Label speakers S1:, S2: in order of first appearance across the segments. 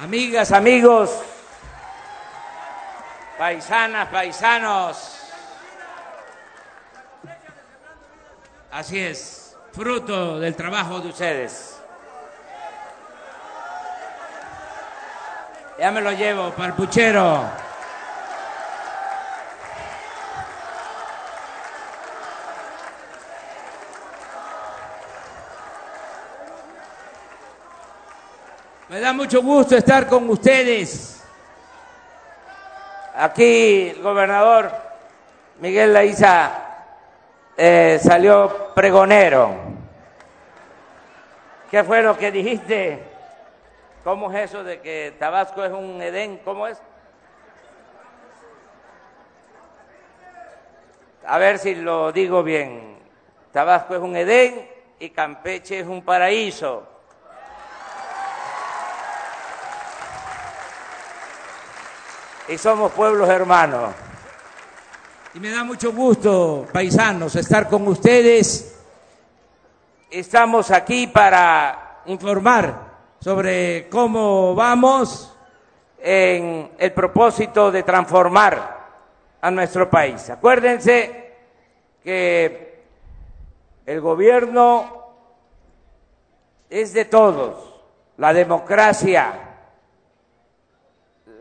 S1: Amigas, amigos, paisanas, paisanos. Así es, fruto del trabajo de ustedes. Ya me lo llevo para el puchero. Me da mucho gusto estar con ustedes. Aquí el gobernador Miguel Laiza eh, salió pregonero. ¿Qué fue lo que dijiste? ¿Cómo es eso de que Tabasco es un Edén? ¿Cómo es? A ver si lo digo bien. Tabasco es un Edén y Campeche es un paraíso. Y somos pueblos hermanos. Y me da mucho gusto, paisanos, estar con ustedes. Estamos aquí para informar sobre cómo vamos en el propósito de transformar a nuestro país. Acuérdense que el gobierno es de todos, la democracia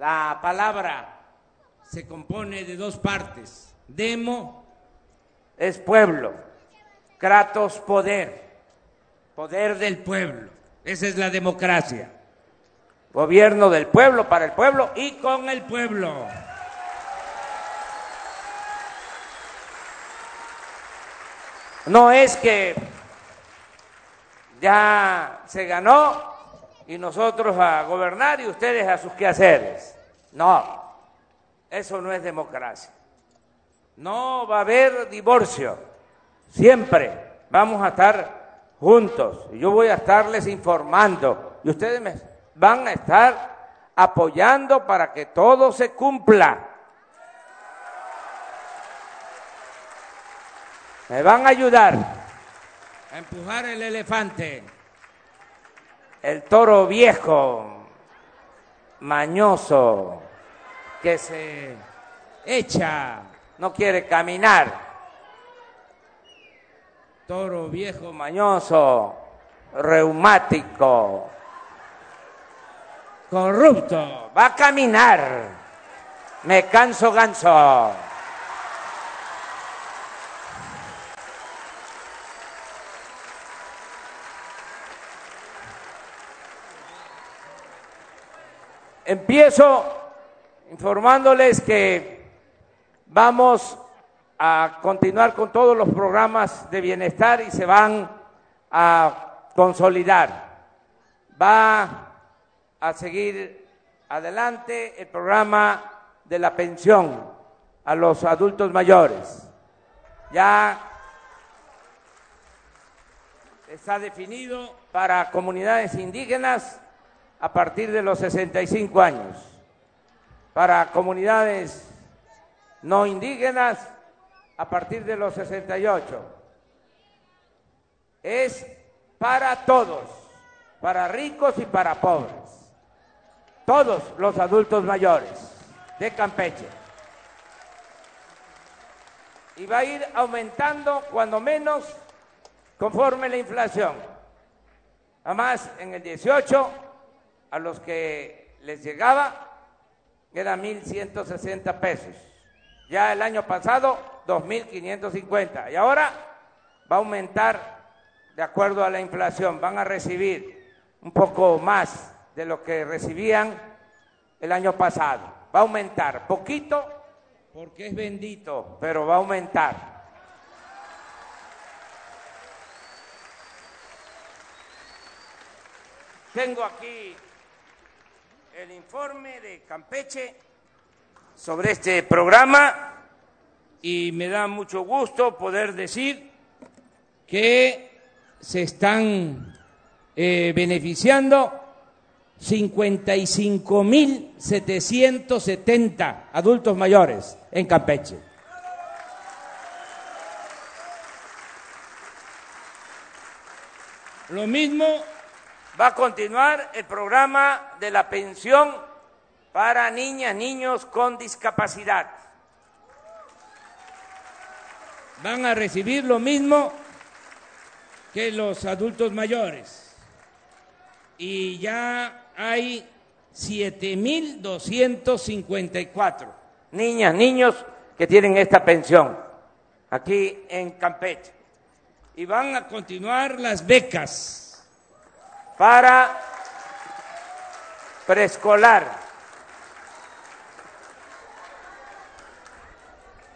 S1: la palabra se compone de dos partes. Demo es pueblo, kratos poder, poder del pueblo. Esa es la democracia. Gobierno del pueblo, para el pueblo y con el pueblo. No es que ya se ganó y nosotros a gobernar y ustedes a sus quehaceres. No, eso no es democracia. No va a haber divorcio. Siempre vamos a estar juntos. Yo voy a estarles informando y ustedes me van a estar apoyando para que todo se cumpla. Me van a ayudar a empujar el elefante el toro viejo, mañoso, que se echa, no quiere caminar. Toro viejo, mañoso, reumático, corrupto, va a caminar. Me canso ganso. Empiezo informándoles que vamos a continuar con todos los programas de bienestar y se van a consolidar. Va a seguir adelante el programa de la pensión a los adultos mayores. Ya está definido para comunidades indígenas a partir de los 65 años. Para comunidades no indígenas, a partir de los 68. Es para todos, para ricos y para pobres. Todos los adultos mayores de Campeche. Y va a ir aumentando cuando menos conforme la inflación. Además, en el 18 a los que les llegaba era 1.160 pesos. Ya el año pasado, 2.550. Y ahora va a aumentar de acuerdo a la inflación. Van a recibir un poco más de lo que recibían el año pasado. Va a aumentar poquito porque es bendito, pero va a aumentar. Tengo aquí el informe de Campeche sobre este programa y me da mucho gusto poder decir que se están eh, beneficiando 55.770 adultos mayores en Campeche. Lo mismo Va a continuar el programa de la pensión para niñas, niños con discapacidad. Van a recibir lo mismo que los adultos mayores. Y ya hay 7.254 niñas, niños que tienen esta pensión aquí en Campeche. Y van a continuar las becas para preescolar.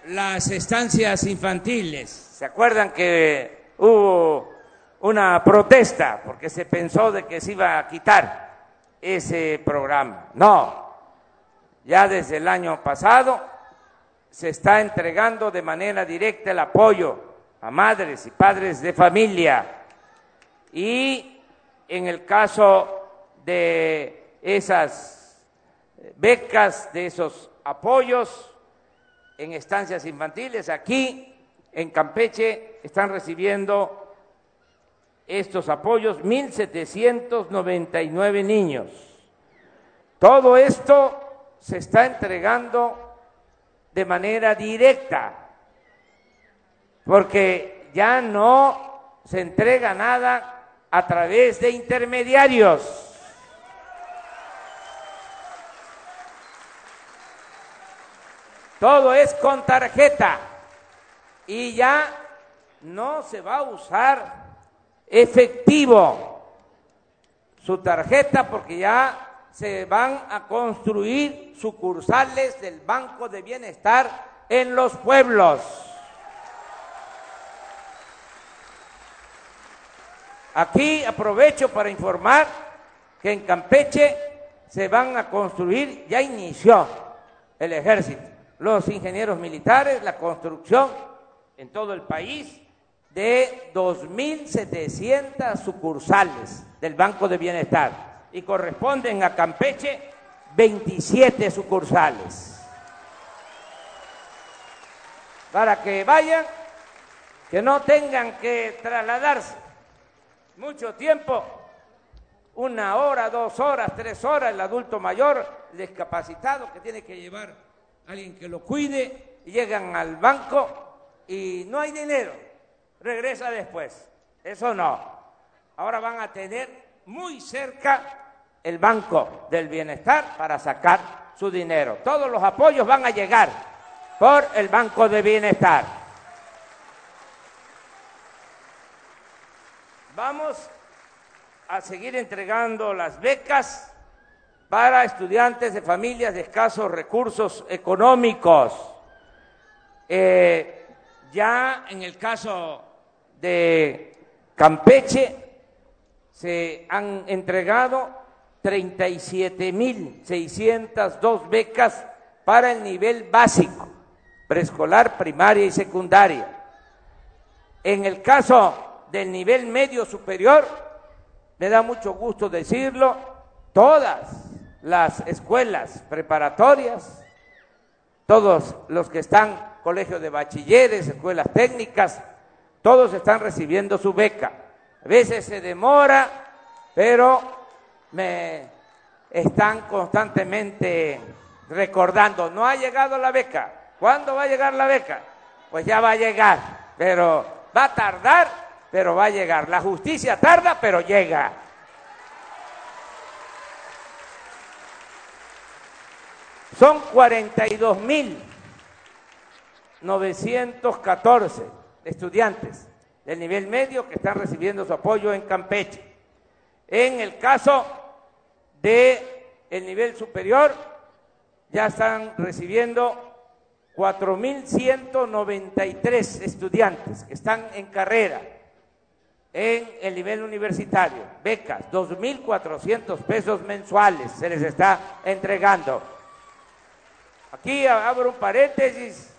S1: Las estancias infantiles. ¿Se acuerdan que hubo una protesta porque se pensó de que se iba a quitar ese programa? No, ya desde el año pasado se está entregando de manera directa el apoyo a madres y padres de familia. Y en el caso de esas becas, de esos apoyos en estancias infantiles, aquí en Campeche están recibiendo estos apoyos 1.799 niños. Todo esto se está entregando de manera directa, porque ya no se entrega nada a través de intermediarios. Todo es con tarjeta y ya no se va a usar efectivo su tarjeta porque ya se van a construir sucursales del Banco de Bienestar en los pueblos. Aquí aprovecho para informar que en Campeche se van a construir, ya inició el ejército, los ingenieros militares, la construcción en todo el país de 2.700 sucursales del Banco de Bienestar y corresponden a Campeche 27 sucursales. Para que vayan, que no tengan que trasladarse mucho tiempo, una hora, dos horas, tres horas, el adulto mayor, discapacitado, que tiene que llevar a alguien que lo cuide, llegan al banco y no hay dinero, regresa después. Eso no. Ahora van a tener muy cerca el Banco del Bienestar para sacar su dinero. Todos los apoyos van a llegar por el Banco de Bienestar. Vamos a seguir entregando las becas para estudiantes de familias de escasos recursos económicos. Eh, ya en el caso de Campeche, se han entregado 37.602 becas para el nivel básico, preescolar, primaria y secundaria. En el caso del nivel medio superior, me da mucho gusto decirlo, todas las escuelas preparatorias, todos los que están colegios de bachilleres, escuelas técnicas, todos están recibiendo su beca a veces se demora, pero me están constantemente recordando, no ha llegado la beca. ¿Cuándo va a llegar la beca? Pues ya va a llegar, pero va a tardar, pero va a llegar. La justicia tarda, pero llega. Son 42 mil 914 estudiantes del nivel medio que están recibiendo su apoyo en Campeche. En el caso de el nivel superior, ya están recibiendo 4.193 estudiantes que están en carrera en el nivel universitario, becas, 2.400 pesos mensuales se les está entregando. Aquí abro un paréntesis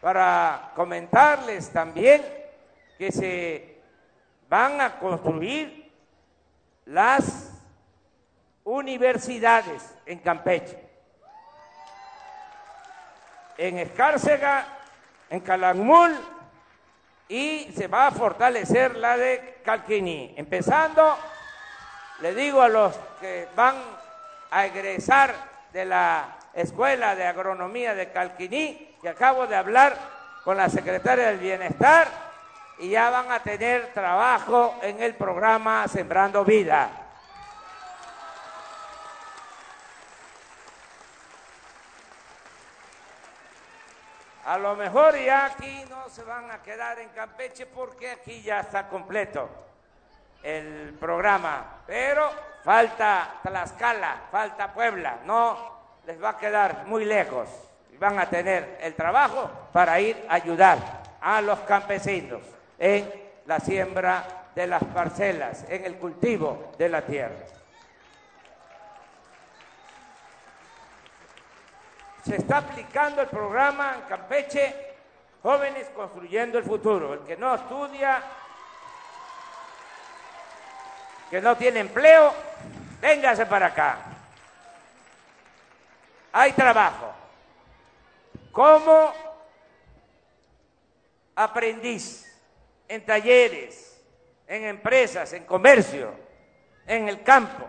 S1: para comentarles también que se van a construir las universidades en Campeche, en Escárcega, en Calakmul y se va a fortalecer la de Calquiní, empezando le digo a los que van a egresar de la Escuela de Agronomía de Calquiní, que acabo de hablar con la secretaria del Bienestar, y ya van a tener trabajo en el programa Sembrando Vida. A lo mejor ya aquí no se van a quedar en Campeche porque aquí ya está completo el programa, pero falta Tlaxcala, falta Puebla, no les va a quedar muy lejos van a tener el trabajo para ir a ayudar a los campesinos en la siembra de las parcelas, en el cultivo de la tierra. Se está aplicando el programa en Campeche, Jóvenes Construyendo el Futuro. El que no estudia que no tiene empleo, véngase para acá. Hay trabajo. Como aprendiz en talleres, en empresas, en comercio, en el campo,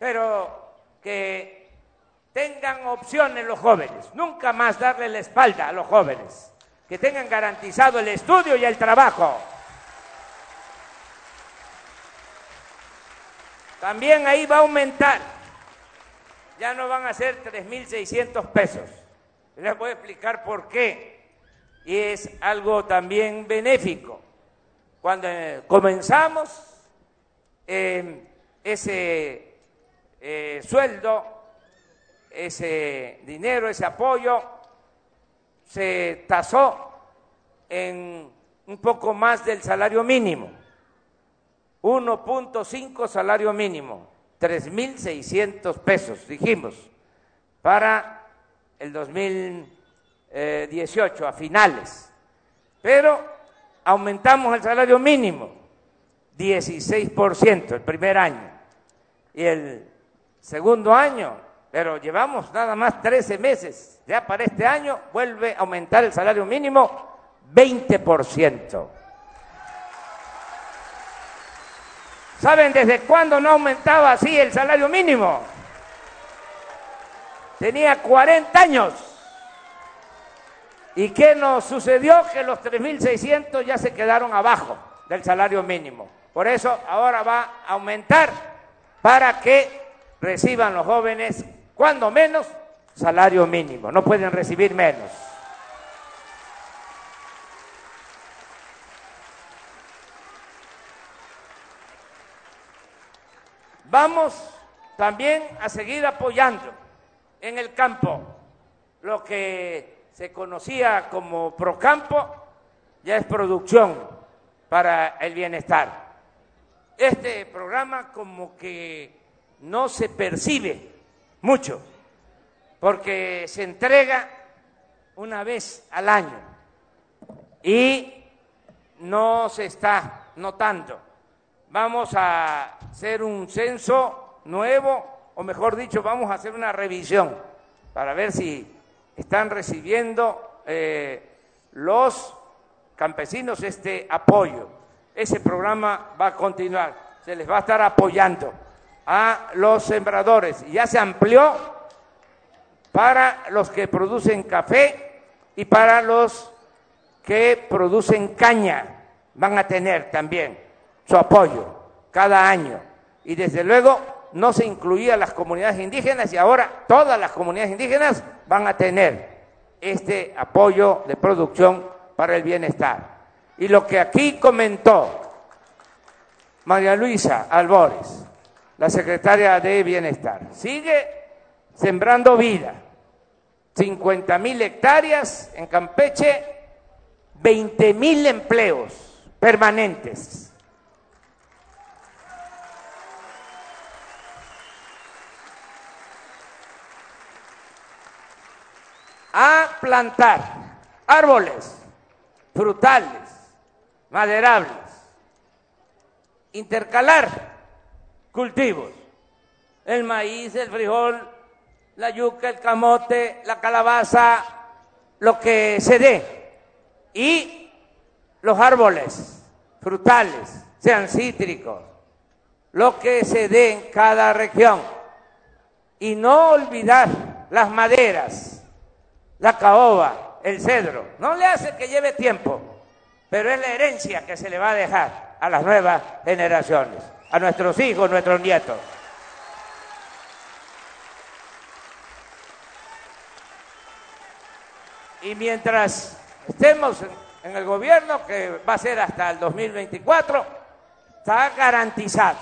S1: pero que tengan opciones los jóvenes, nunca más darle la espalda a los jóvenes, que tengan garantizado el estudio y el trabajo. También ahí va a aumentar. Ya no van a ser 3.600 pesos. Les voy a explicar por qué. Y es algo también benéfico. Cuando eh, comenzamos, eh, ese eh, sueldo, ese dinero, ese apoyo, se tasó en un poco más del salario mínimo. 1.5 salario mínimo, 3.600 pesos, dijimos, para el 2018, a finales. Pero aumentamos el salario mínimo, 16% el primer año. Y el segundo año, pero llevamos nada más 13 meses, ya para este año vuelve a aumentar el salario mínimo 20%. ¿Saben desde cuándo no aumentaba así el salario mínimo? Tenía 40 años. ¿Y qué nos sucedió? Que los 3.600 ya se quedaron abajo del salario mínimo. Por eso ahora va a aumentar para que reciban los jóvenes, cuando menos, salario mínimo. No pueden recibir menos. Vamos también a seguir apoyando en el campo lo que se conocía como Procampo, ya es producción para el bienestar. Este programa como que no se percibe mucho, porque se entrega una vez al año. Y no se está notando. Vamos a hacer un censo nuevo, o mejor dicho, vamos a hacer una revisión para ver si están recibiendo eh, los campesinos este apoyo. Ese programa va a continuar, se les va a estar apoyando a los sembradores. Ya se amplió para los que producen café y para los que producen caña. Van a tener también su apoyo cada año. Y desde luego no se incluía las comunidades indígenas y ahora todas las comunidades indígenas van a tener este apoyo de producción para el bienestar. Y lo que aquí comentó María Luisa Albores, la secretaria de Bienestar, sigue sembrando vida. 50 mil hectáreas en Campeche, 20 mil empleos permanentes a plantar árboles frutales, maderables, intercalar cultivos, el maíz, el frijol, la yuca, el camote, la calabaza, lo que se dé, y los árboles frutales, sean cítricos, lo que se dé en cada región. Y no olvidar las maderas, la caoba, el cedro. No le hace que lleve tiempo, pero es la herencia que se le va a dejar a las nuevas generaciones, a nuestros hijos, nuestros nietos. Y mientras estemos en el gobierno, que va a ser hasta el 2024, está garantizado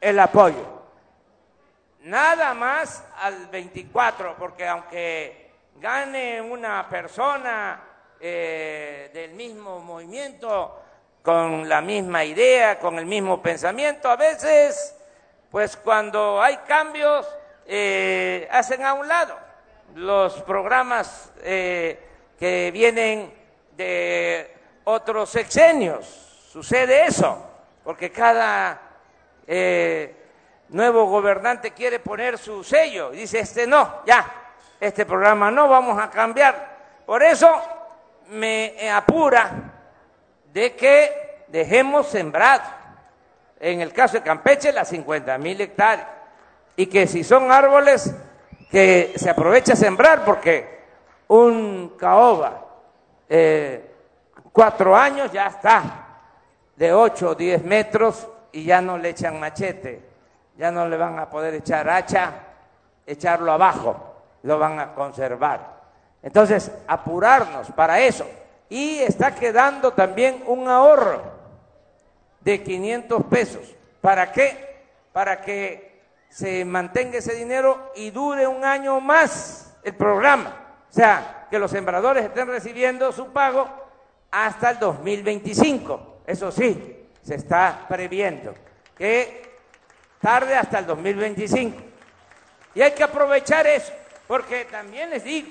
S1: el apoyo. Nada más al 24, porque aunque gane una persona eh, del mismo movimiento, con la misma idea, con el mismo pensamiento, a veces, pues cuando hay cambios, eh, hacen a un lado los programas eh, que vienen de otros sexenios. Sucede eso, porque cada eh, nuevo gobernante quiere poner su sello y dice, este no, ya, este programa no, vamos a cambiar. Por eso me apura de que dejemos sembrado, en el caso de Campeche, las 50 mil hectáreas, y que si son árboles, que se aprovecha a sembrar, porque un caoba, eh, cuatro años ya está, de ocho o diez metros, y ya no le echan machete, ya no le van a poder echar hacha, echarlo abajo, lo van a conservar. Entonces, apurarnos para eso. Y está quedando también un ahorro de 500 pesos. ¿Para qué? Para que se mantenga ese dinero y dure un año más el programa. O sea, que los sembradores estén recibiendo su pago hasta el 2025. Eso sí, se está previendo que tarde hasta el 2025. Y hay que aprovechar eso, porque también les digo,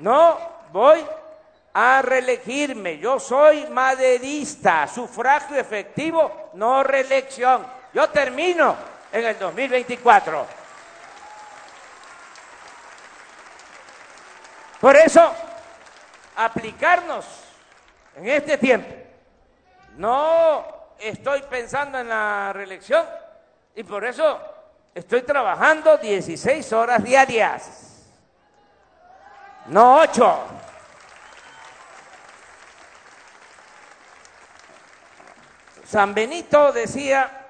S1: no voy a reelegirme, yo soy maderista, sufragio efectivo, no reelección. Yo termino en el 2024. Por eso, aplicarnos en este tiempo. No estoy pensando en la reelección y por eso estoy trabajando 16 horas diarias, no 8. San Benito decía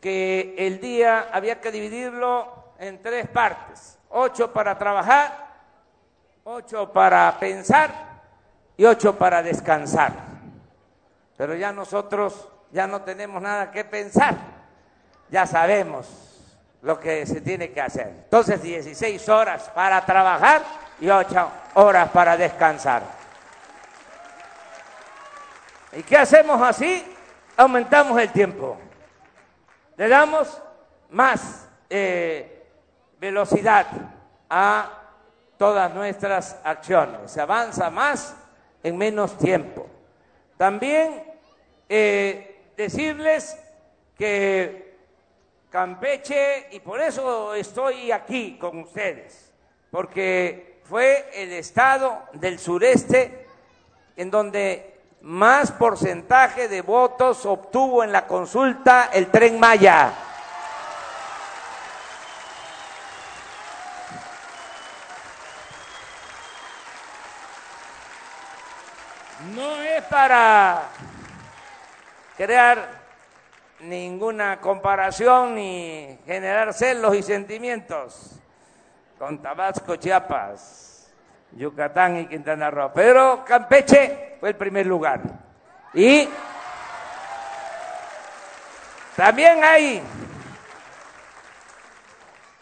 S1: que el día había que dividirlo en tres partes, ocho para trabajar, ocho para pensar y ocho para descansar. Pero ya nosotros ya no tenemos nada que pensar, ya sabemos lo que se tiene que hacer. Entonces 16 horas para trabajar y ocho horas para descansar. ¿Y qué hacemos así? Aumentamos el tiempo le damos más eh, velocidad a todas nuestras acciones, se avanza más en menos tiempo. También eh, decirles que Campeche, y por eso estoy aquí con ustedes, porque fue el estado del sureste en donde más porcentaje de votos obtuvo en la consulta el tren Maya. No es para crear ninguna comparación ni generar celos y sentimientos con Tabasco, Chiapas Yucatán y Quintana Roo. Pero Campeche fue el primer lugar. Y también hay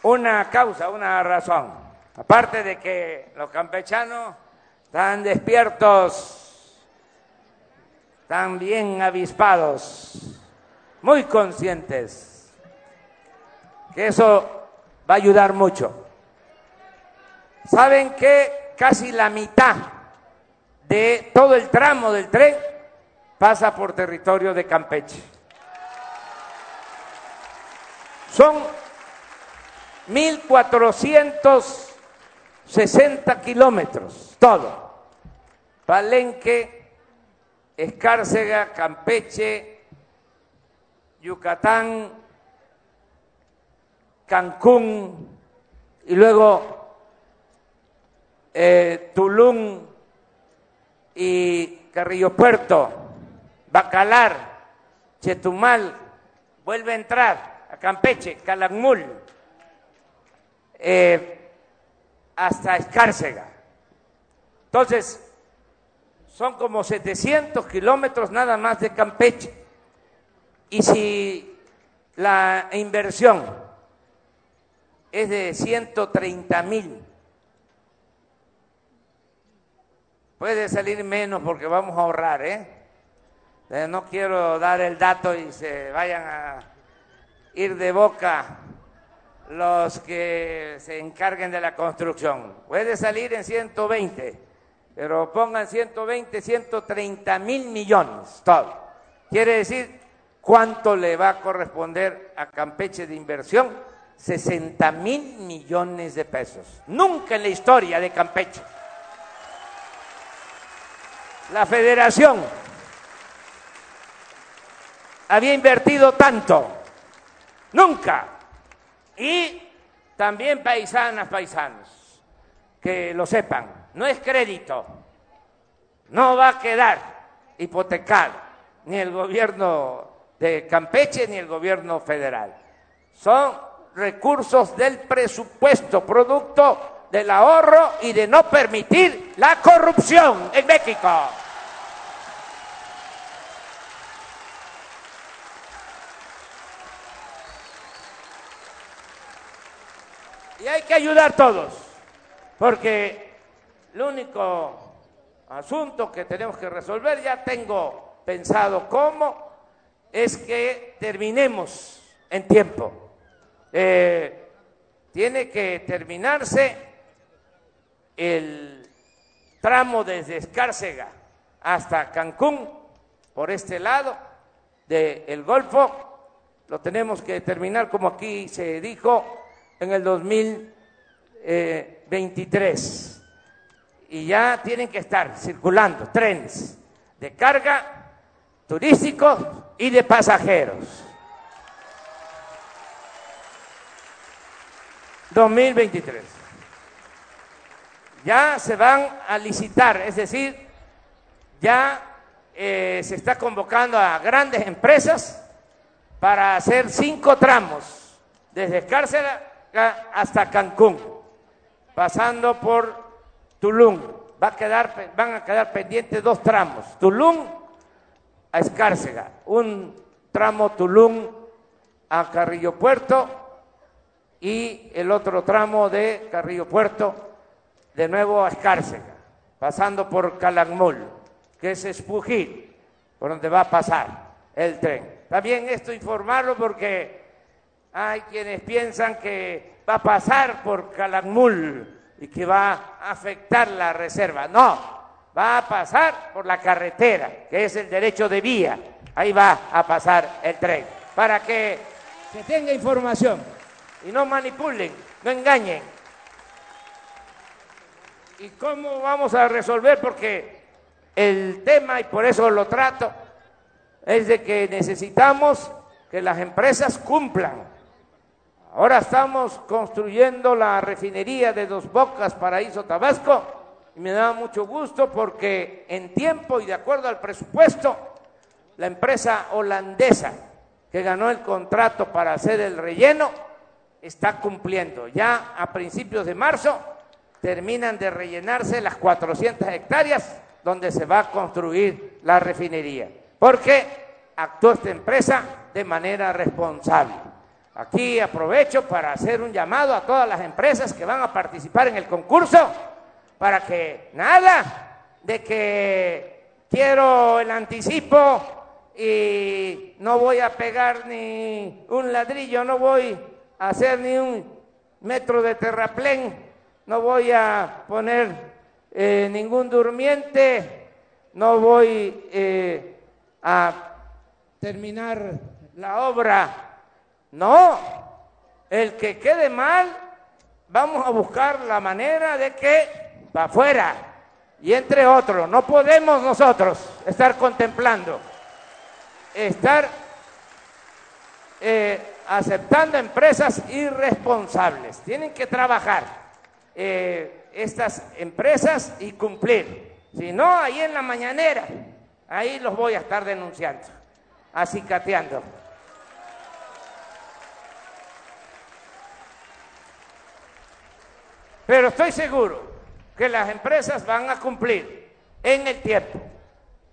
S1: una causa, una razón. Aparte de que los campechanos están despiertos, están bien avispados, muy conscientes, que eso va a ayudar mucho. ¿Saben qué? Casi la mitad de todo el tramo del tren pasa por territorio de Campeche. Son 1.460 kilómetros, todo. Palenque, Escárcega, Campeche, Yucatán, Cancún y luego eh, Tulum y Carrillo Puerto, Bacalar, Chetumal, vuelve a entrar a Campeche, Calakmul, eh, hasta Escárcega. Entonces, son como 700 kilómetros nada más de Campeche. Y si la inversión es de 130 mil, puede salir menos porque vamos a ahorrar, ¿eh? No quiero dar el dato y se vayan a ir de boca los que se encarguen de la construcción. Puede salir en 120 pero pongan 120, 130 mil millones, todo. Quiere decir, ¿cuánto le va a corresponder a Campeche de inversión? 60 mil millones de pesos. Nunca en la historia de Campeche. La federación había invertido tanto. Nunca. Y también paisanas, paisanos, que lo sepan no es crédito, no va a quedar hipotecado ni el gobierno de Campeche ni el gobierno federal. Son recursos del presupuesto, producto del ahorro y de no permitir la corrupción en México. Y hay que ayudar todos, porque el único asunto que tenemos que resolver, ya tengo pensado cómo, es que terminemos en tiempo. Eh, tiene que terminarse el tramo desde Escárcega hasta Cancún, por este lado del Golfo, lo tenemos que terminar como aquí se dijo en el 2023 y ya tienen que estar circulando trenes de carga, turísticos y de pasajeros. 2023. Ya se van a licitar, es decir, ya eh, se está convocando a grandes empresas para hacer cinco tramos, desde Cárcel hasta Cancún, pasando por Tulum, va a quedar, van a quedar pendientes dos tramos, Tulum a Escárcega, un tramo Tulum a Carrillo Puerto y el otro tramo de Carrillo Puerto de nuevo a Escárcega, pasando por Calakmul, que es Espujil, por donde va a pasar el tren. También esto informarlo porque hay quienes piensan que va a pasar por Calakmul y que va a afectar la reserva. No, va a pasar por la carretera, que es el derecho de vía. Ahí va a pasar el tren, para que se tenga información y no manipulen, no engañen. ¿Y cómo vamos a resolver? Porque el tema, y por eso lo trato, es de que necesitamos que las empresas cumplan Ahora estamos construyendo la refinería de Dos Bocas, Paraíso Tabasco, y me da mucho gusto porque en tiempo y de acuerdo al presupuesto, la empresa holandesa que ganó el contrato para hacer el relleno está cumpliendo. Ya a principios de marzo terminan de rellenarse las 400 hectáreas donde se va a construir la refinería, porque actuó esta empresa de manera responsable. Aquí aprovecho para hacer un llamado a todas las empresas que van a participar en el concurso para que nada de que quiero el anticipo y no voy a pegar ni un ladrillo, no voy a hacer ni un metro de terraplén, no voy a poner eh, ningún durmiente, no voy eh, a terminar la obra no, el que quede mal, vamos a buscar la manera de que va afuera. Y entre otros, no podemos nosotros estar contemplando, estar eh, aceptando empresas irresponsables. Tienen que trabajar eh, estas empresas y cumplir. Si no, ahí en la mañanera, ahí los voy a estar denunciando, acicateando. Pero estoy seguro que las empresas van a cumplir en el tiempo.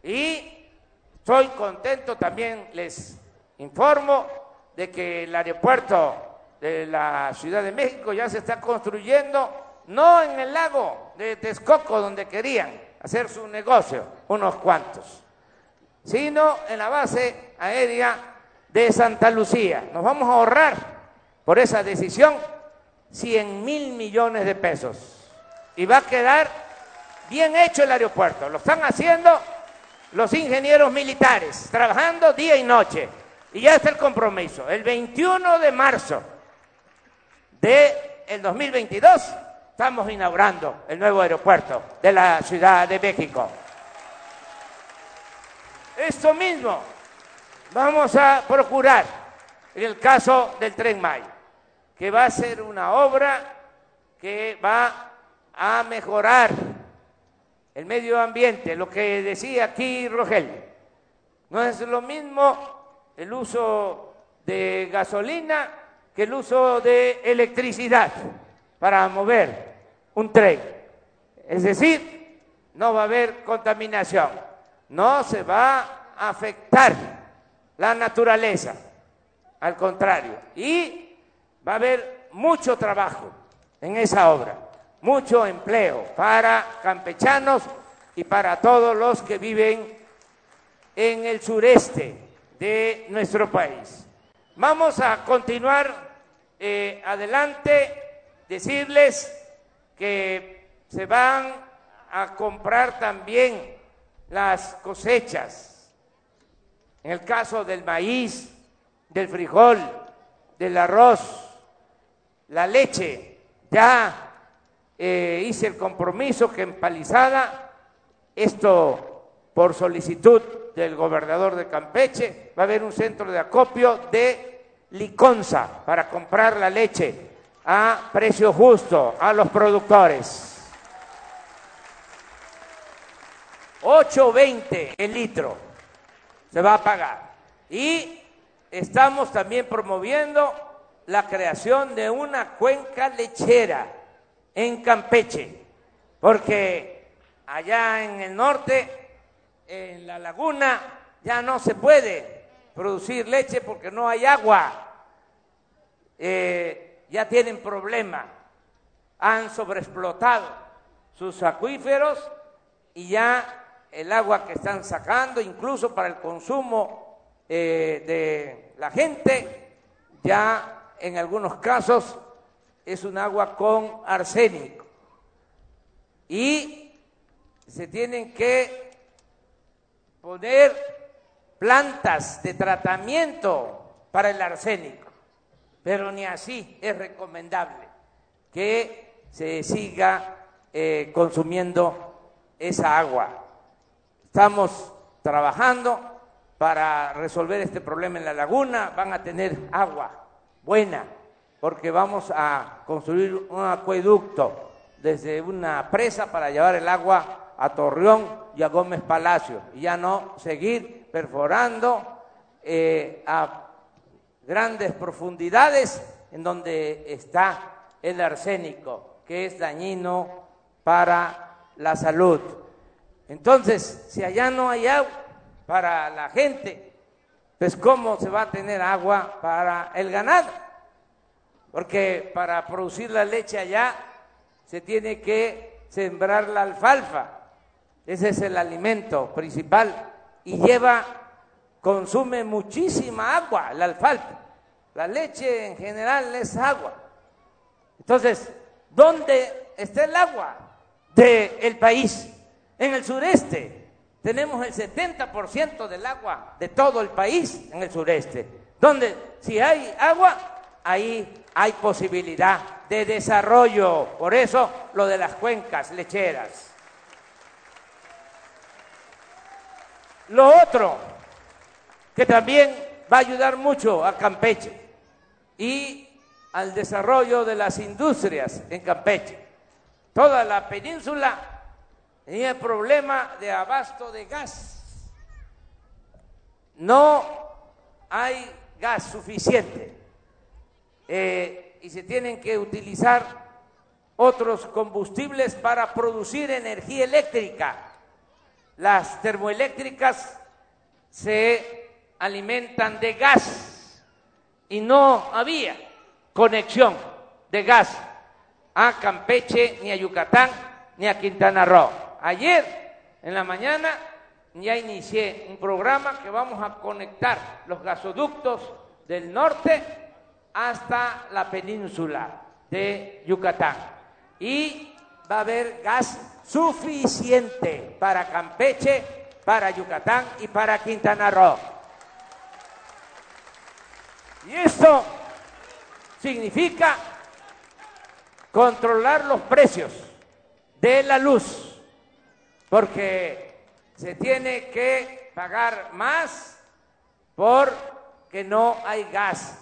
S1: Y estoy contento también, les informo, de que el aeropuerto de la Ciudad de México ya se está construyendo, no en el lago de Texcoco, donde querían hacer su negocio, unos cuantos, sino en la base aérea de Santa Lucía. Nos vamos a ahorrar por esa decisión 100 mil millones de pesos. Y va a quedar bien hecho el aeropuerto. Lo están haciendo los ingenieros militares, trabajando día y noche. Y ya está el compromiso. El 21 de marzo del el 2022 estamos inaugurando el nuevo aeropuerto de la Ciudad de México. Esto mismo vamos a procurar en el caso del tren Maya que va a ser una obra que va a mejorar el medio ambiente, lo que decía aquí Rogel. No es lo mismo el uso de gasolina que el uso de electricidad para mover un tren. Es decir, no va a haber contaminación, no se va a afectar la naturaleza, al contrario. Y va a haber mucho trabajo en esa obra, mucho empleo para campechanos y para todos los que viven en el sureste de nuestro país. Vamos a continuar eh, adelante, decirles que se van a comprar también las cosechas, en el caso del maíz, del frijol, del arroz, la leche, ya eh, hice el compromiso que empalizada, esto por solicitud del gobernador de Campeche, va a haber un centro de acopio de Liconza para comprar la leche a precio justo a los productores. 8.20 el litro se va a pagar. Y estamos también promoviendo la creación de una cuenca lechera en Campeche, porque allá en el norte, en la laguna, ya no se puede producir leche porque no hay agua. Eh, ya tienen problema, han sobreexplotado sus acuíferos y ya el agua que están sacando, incluso para el consumo eh, de la gente, ya en algunos casos es un agua con arsénico. Y se tienen que poner plantas de tratamiento para el arsénico, pero ni así es recomendable que se siga eh, consumiendo esa agua. Estamos trabajando para resolver este problema en la laguna, van a tener agua buena, porque vamos a construir un acueducto desde una presa para llevar el agua a Torreón y a Gómez Palacio, y ya no seguir perforando eh, a grandes profundidades en donde está el arsénico, que es dañino para la salud. Entonces, si allá no hay agua para la gente, pues ¿cómo se va a tener agua para el ganado? Porque para producir la leche allá se tiene que sembrar la alfalfa. Ese es el alimento principal y lleva, consume muchísima agua la alfalfa. La leche en general es agua. Entonces, ¿dónde está el agua del país? En el sureste, tenemos el 70% del agua de todo el país en el sureste, donde si hay agua, ahí hay posibilidad de desarrollo. Por eso lo de las cuencas lecheras. Lo otro que también va a ayudar mucho a Campeche y al desarrollo de las industrias en Campeche. Toda la península tenía problema de abasto de gas. No hay gas suficiente eh, y se tienen que utilizar otros combustibles para producir energía eléctrica. Las termoeléctricas se alimentan de gas y no había conexión de gas a Campeche, ni a Yucatán, ni a Quintana Roo. Ayer en la mañana ya inicié un programa que vamos a conectar los gasoductos del norte hasta la península de Yucatán. Y va a haber gas suficiente para Campeche, para Yucatán y para Quintana Roo. Y esto significa controlar los precios de la luz, porque se tiene que pagar más porque no hay gas.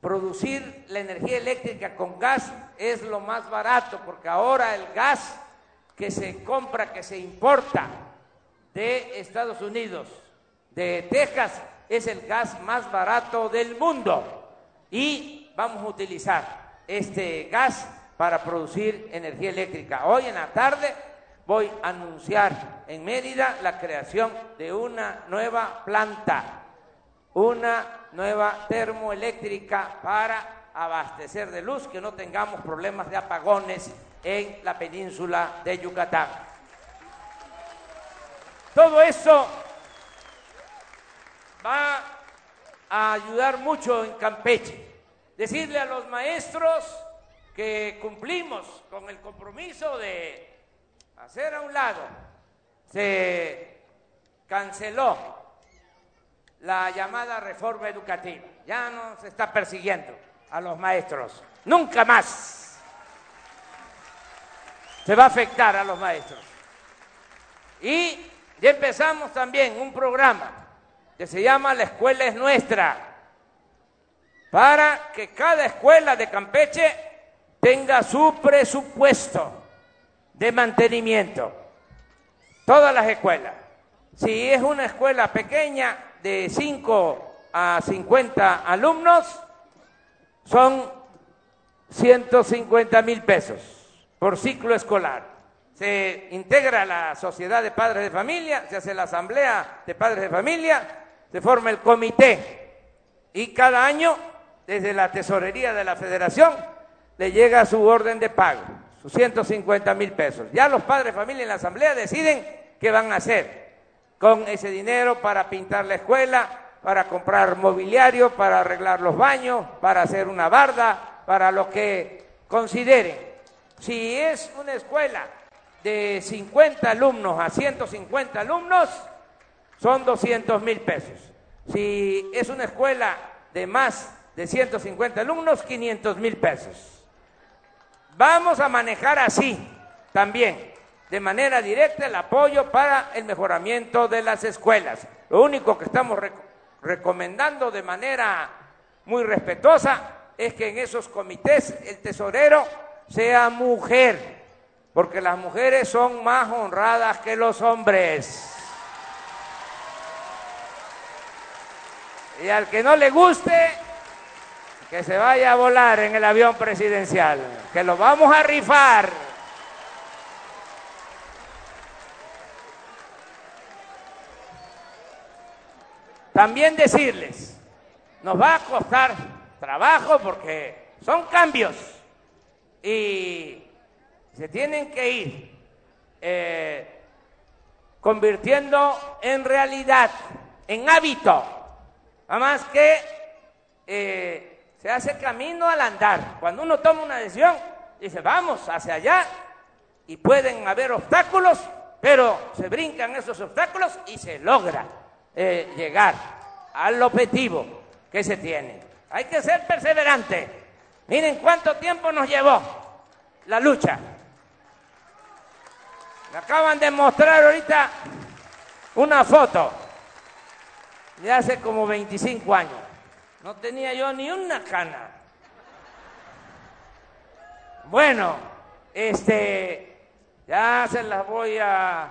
S1: Producir la energía eléctrica con gas es lo más barato, porque ahora el gas que se compra, que se importa de Estados Unidos, de Texas, es el gas más barato del mundo. Y vamos a utilizar este gas para producir energía eléctrica. Hoy en la tarde voy a anunciar en Mérida la creación de una nueva planta, una nueva termoeléctrica para abastecer de luz, que no tengamos problemas de apagones en la península de Yucatán. Todo eso va a ayudar mucho en Campeche decirle a los maestros que cumplimos con el compromiso de hacer a un lado. Se canceló la llamada reforma educativa. Ya no se está persiguiendo a los maestros. Nunca más se va a afectar a los maestros. Y ya empezamos también un programa que se llama La Escuela es Nuestra para que cada escuela de Campeche tenga su presupuesto de mantenimiento. Todas las escuelas. Si es una escuela pequeña de 5 a 50 alumnos, son 150 mil pesos por ciclo escolar. Se integra la sociedad de padres de familia, se hace la asamblea de padres de familia, se forma el comité y cada año desde la tesorería de la federación le llega su orden de pago, sus 150 mil pesos. Ya los padres de familia en la asamblea deciden qué van a hacer con ese dinero para pintar la escuela, para comprar mobiliario, para arreglar los baños, para hacer una barda, para lo que consideren. Si es una escuela de 50 alumnos a 150 alumnos, son 200 mil pesos. Si es una escuela de más de 150 alumnos, 500 mil pesos. Vamos a manejar así también, de manera directa, el apoyo para el mejoramiento de las escuelas. Lo único que estamos recomendando de manera muy respetuosa es que en esos comités el tesorero sea mujer, porque las mujeres son más honradas que los hombres. Y al que no le guste, que se vaya a volar en el avión presidencial, que lo vamos a rifar. También decirles, nos va a costar trabajo porque son cambios y se tienen que ir eh, convirtiendo en realidad, en hábito. Nada más que eh, se hace camino al andar. Cuando uno toma una decisión, dice, vamos hacia allá, y pueden haber obstáculos, pero se brincan esos obstáculos y se logra eh, llegar al objetivo que se tiene. Hay que ser perseverante. Miren cuánto tiempo nos llevó la lucha. Me acaban de mostrar ahorita una foto de hace como 25 años. No tenía yo ni una cana. Bueno, este, ya se las voy a,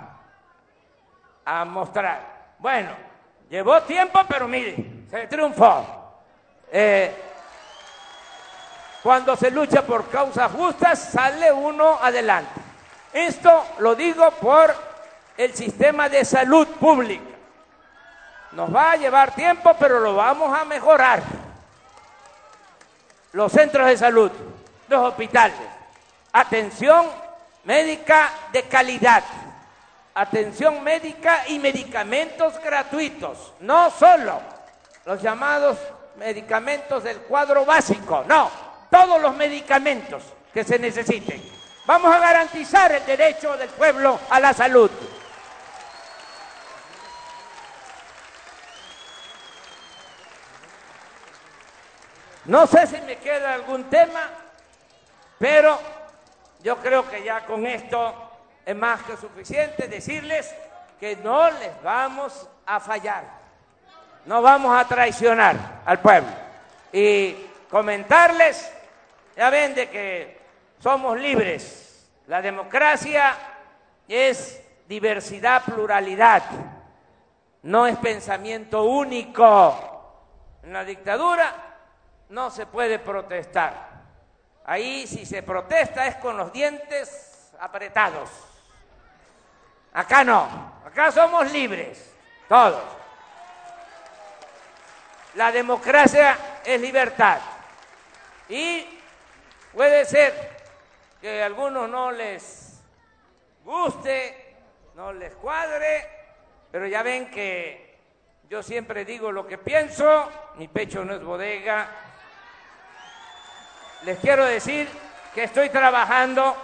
S1: mostrar. Bueno, llevó tiempo, pero mire, se triunfó. Eh, cuando se lucha por causas justas, sale uno adelante. Esto lo digo por el sistema de salud pública. Nos va a llevar tiempo, pero lo vamos a mejorar. Los centros de salud, los hospitales, atención médica de calidad, atención médica y medicamentos gratuitos, no solo los llamados medicamentos del cuadro básico, no, todos los medicamentos que se necesiten. Vamos a garantizar el derecho del pueblo a la salud. No sé si me queda algún tema, pero yo creo que ya con esto es más que suficiente decirles que no les vamos a fallar, no vamos a traicionar al pueblo. Y comentarles, ya ven de que somos libres, la democracia es diversidad, pluralidad, no es pensamiento único. En la dictadura no se puede protestar. Ahí si se protesta es con los dientes apretados. Acá no, acá somos libres, todos. La democracia es libertad. Y puede ser que a algunos no les guste, no les cuadre, pero ya ven que yo siempre digo lo que pienso, mi pecho no es bodega, les quiero decir que estoy trabajando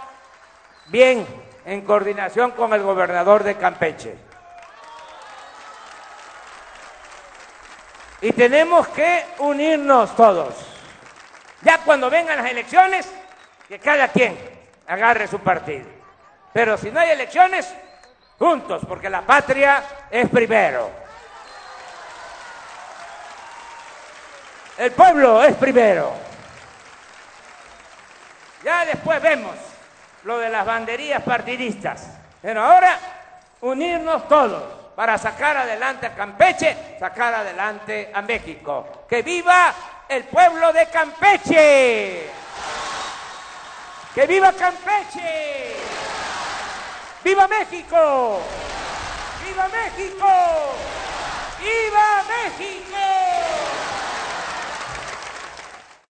S1: bien en coordinación con el gobernador de Campeche. Y tenemos que unirnos todos. Ya cuando vengan las elecciones, que cada quien agarre su partido. Pero si no hay elecciones, juntos, porque la patria es primero. El pueblo es primero. Ya después vemos lo de las banderías partidistas. Pero ahora unirnos todos para sacar adelante a Campeche, sacar adelante a México. ¡Que viva el pueblo de Campeche! ¡Que viva Campeche! ¡Viva México! ¡Viva México! ¡Viva México!